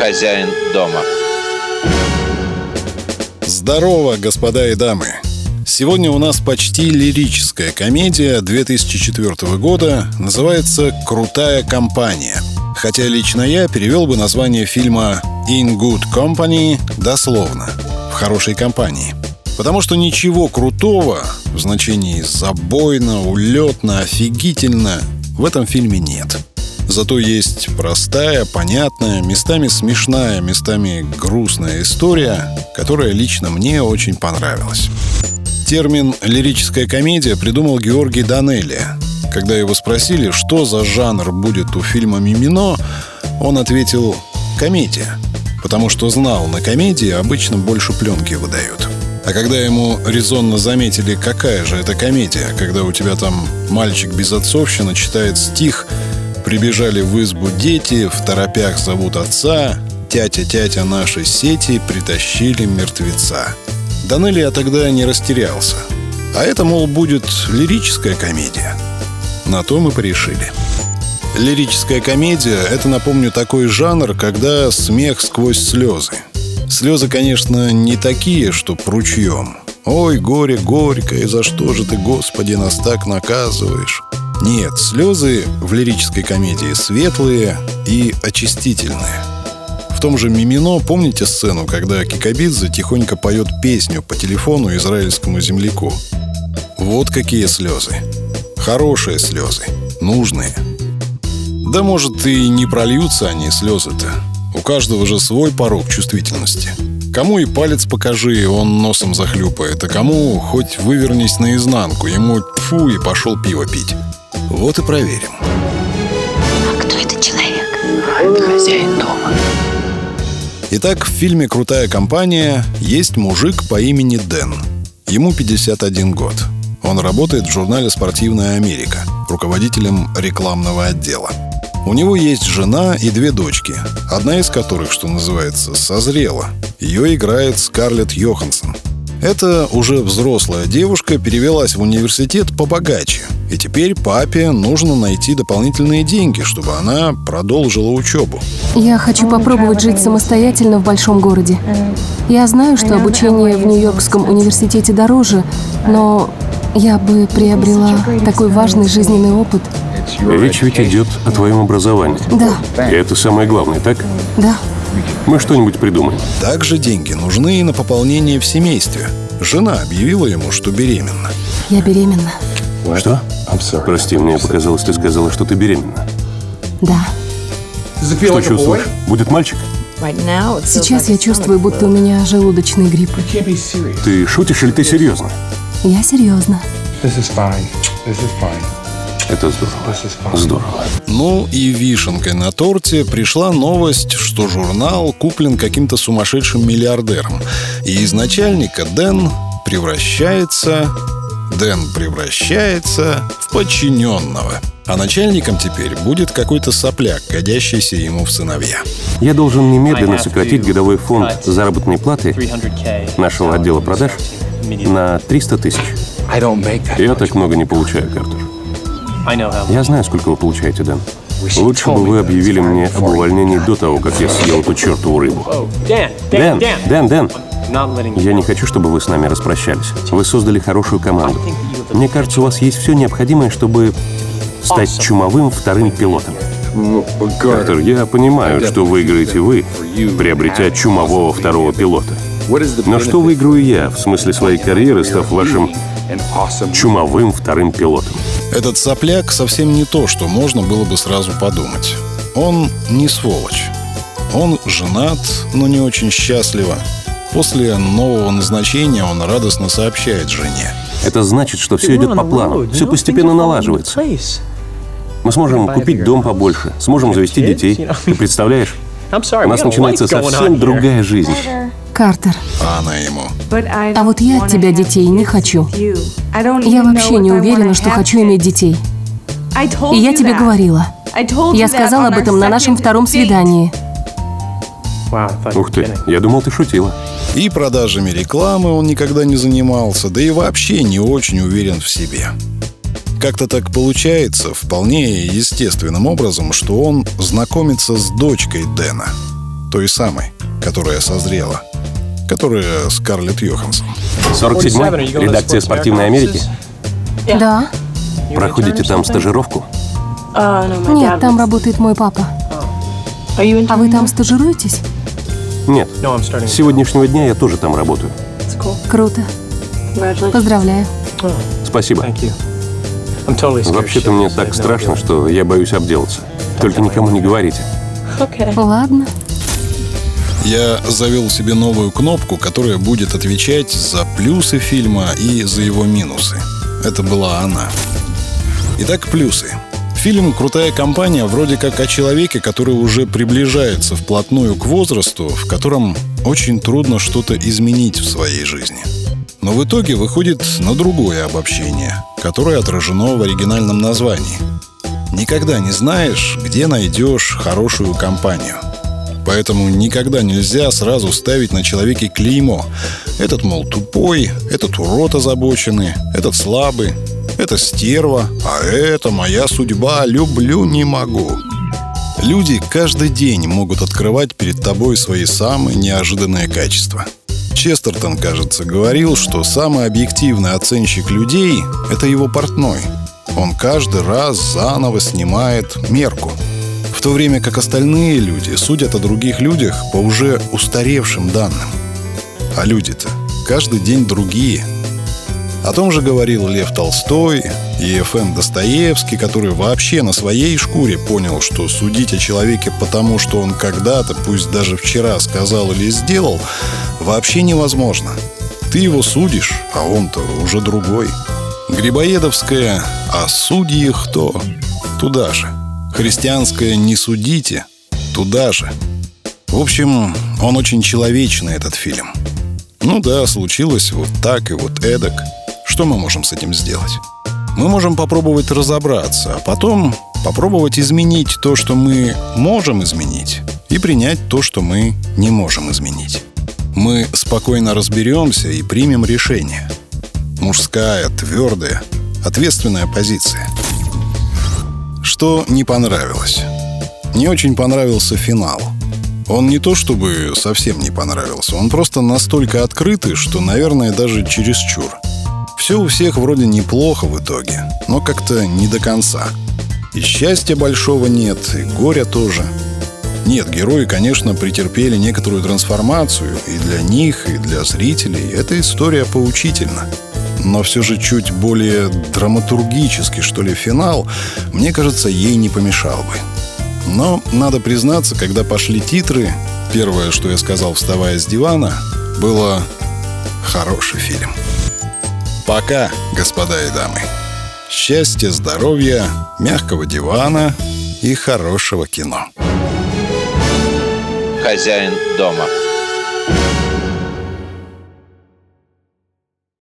хозяин дома. Здорово, господа и дамы! Сегодня у нас почти лирическая комедия 2004 года, называется «Крутая компания». Хотя лично я перевел бы название фильма «In Good Company» дословно «В хорошей компании». Потому что ничего крутого в значении забойно, улетно, офигительно в этом фильме нет. Зато есть простая, понятная, местами смешная, местами грустная история, которая лично мне очень понравилась. Термин «лирическая комедия» придумал Георгий Данелли. Когда его спросили, что за жанр будет у фильма «Мимино», он ответил «комедия», потому что знал, на комедии обычно больше пленки выдают. А когда ему резонно заметили, какая же это комедия, когда у тебя там мальчик без отцовщины читает стих Прибежали в избу дети, в торопях зовут отца, тятя-тятя нашей сети притащили мертвеца. Данелли я тогда не растерялся. А это, мол, будет лирическая комедия. На то мы порешили. Лирическая комедия — это, напомню, такой жанр, когда смех сквозь слезы. Слезы, конечно, не такие, что ручьем. «Ой, горе горькое, за что же ты, Господи, нас так наказываешь?» Нет, слезы в лирической комедии светлые и очистительные. В том же «Мимино» помните сцену, когда Кикабидзе тихонько поет песню по телефону израильскому земляку? Вот какие слезы. Хорошие слезы. Нужные. Да может и не прольются они, слезы-то. У каждого же свой порог чувствительности. Кому и палец покажи, он носом захлюпает, а кому хоть вывернись наизнанку, ему фу и пошел пиво пить. Вот и проверим. А кто этот человек? А это хозяин дома. Итак, в фильме «Крутая компания» есть мужик по имени Дэн. Ему 51 год. Он работает в журнале «Спортивная Америка», руководителем рекламного отдела. У него есть жена и две дочки, одна из которых, что называется, созрела. Ее играет Скарлетт Йоханссон. Эта уже взрослая девушка перевелась в университет побогаче. И теперь папе нужно найти дополнительные деньги, чтобы она продолжила учебу. Я хочу попробовать жить самостоятельно в большом городе. Я знаю, что обучение в Нью-Йоркском университете дороже, но я бы приобрела такой важный жизненный опыт. Речь ведь идет о твоем образовании. Да. И это самое главное, так? Да. Мы что-нибудь придумаем. Также деньги нужны и на пополнение в семействе. Жена объявила ему, что беременна. Я беременна. Что? Прости, мне показалось, ты сказала, что ты беременна. Да. Что чувствуешь? Будет мальчик? Сейчас я чувствую, будто у меня желудочный грипп. Ты шутишь или ты серьезно? Я серьезно. Это здорово. Здорово. Ну и вишенкой на торте пришла новость, что журнал куплен каким-то сумасшедшим миллиардером. И из начальника Дэн превращается... Дэн превращается в подчиненного. А начальником теперь будет какой-то сопляк, годящийся ему в сыновья. Я должен немедленно сократить годовой фонд заработной платы нашего отдела продаж на 300 тысяч. Я так много не получаю, Картер. Я знаю, сколько вы получаете, Дэн. Лучше бы вы объявили мне об увольнении до того, как я съел эту чертову рыбу. Дэн, Дэн, Дэн, я не хочу, чтобы вы с нами распрощались. Вы создали хорошую команду. Мне кажется, у вас есть все необходимое, чтобы стать чумовым вторым пилотом. Картер, я понимаю, что выиграете вы, приобретя чумового второго пилота. Но что выиграю я, в смысле своей карьеры, став вашим чумовым вторым пилотом? Этот сопляк совсем не то, что можно было бы сразу подумать. Он не сволочь. Он женат, но не очень счастливо. После нового назначения он радостно сообщает жене. Это значит, что все идет по плану, все постепенно налаживается. Мы сможем купить дом побольше, сможем завести детей. Ты представляешь? У нас начинается совсем другая жизнь. Картер, А она ему. а вот я от тебя детей не хочу. Я вообще не уверена, что хочу иметь детей. И я тебе говорила. Я сказала об этом на нашем втором свидании. Ух ты, я думал, ты шутила. И продажами рекламы он никогда не занимался, да и вообще не очень уверен в себе. Как-то так получается, вполне естественным образом, что он знакомится с дочкой Дэна. той самой, которая созрела, которая Скарлетт Йоханссон. 47-й? Редакция «Спортивной Америки»? Да. Проходите там стажировку? Нет, там работает мой папа. А вы там стажируетесь? Нет. С сегодняшнего дня я тоже там работаю. Круто. Поздравляю. Спасибо. Вообще-то мне так страшно, что я боюсь обделаться. Только никому не говорите. Ладно. Я завел себе новую кнопку, которая будет отвечать за плюсы фильма и за его минусы. Это была она. Итак, плюсы. Фильм «Крутая компания» вроде как о человеке, который уже приближается вплотную к возрасту, в котором очень трудно что-то изменить в своей жизни. Но в итоге выходит на другое обобщение, которое отражено в оригинальном названии. Никогда не знаешь, где найдешь хорошую компанию. Поэтому никогда нельзя сразу ставить на человеке клеймо. Этот, мол, тупой, этот урод озабоченный, этот слабый, это стерва, а это моя судьба, люблю не могу. Люди каждый день могут открывать перед тобой свои самые неожиданные качества. Честертон, кажется, говорил, что самый объективный оценщик людей – это его портной. Он каждый раз заново снимает мерку. В то время как остальные люди судят о других людях по уже устаревшим данным. А люди-то каждый день другие – о том же говорил Лев Толстой и Еф.М. Достоевский, который вообще на своей шкуре понял, что судить о человеке потому, что он когда-то, пусть даже вчера сказал или сделал, вообще невозможно. Ты его судишь, а он-то уже другой. Грибоедовская «А судьи кто?» Туда же. Христианская «Не судите?» Туда же. В общем, он очень человечный, этот фильм. Ну да, случилось вот так и вот эдак – что мы можем с этим сделать? Мы можем попробовать разобраться, а потом попробовать изменить то, что мы можем изменить, и принять то, что мы не можем изменить. Мы спокойно разберемся и примем решение. Мужская, твердая, ответственная позиция. Что не понравилось? Не очень понравился финал. Он не то чтобы совсем не понравился, он просто настолько открытый, что, наверное, даже чересчур. Все у всех вроде неплохо в итоге, но как-то не до конца. И счастья большого нет, и горя тоже. Нет, герои, конечно, претерпели некоторую трансформацию, и для них, и для зрителей эта история поучительна. Но все же чуть более драматургический, что ли, финал, мне кажется, ей не помешал бы. Но, надо признаться, когда пошли титры, первое, что я сказал, вставая с дивана, было «хороший фильм». Пока, господа и дамы. Счастья, здоровья, мягкого дивана и хорошего кино. Хозяин дома.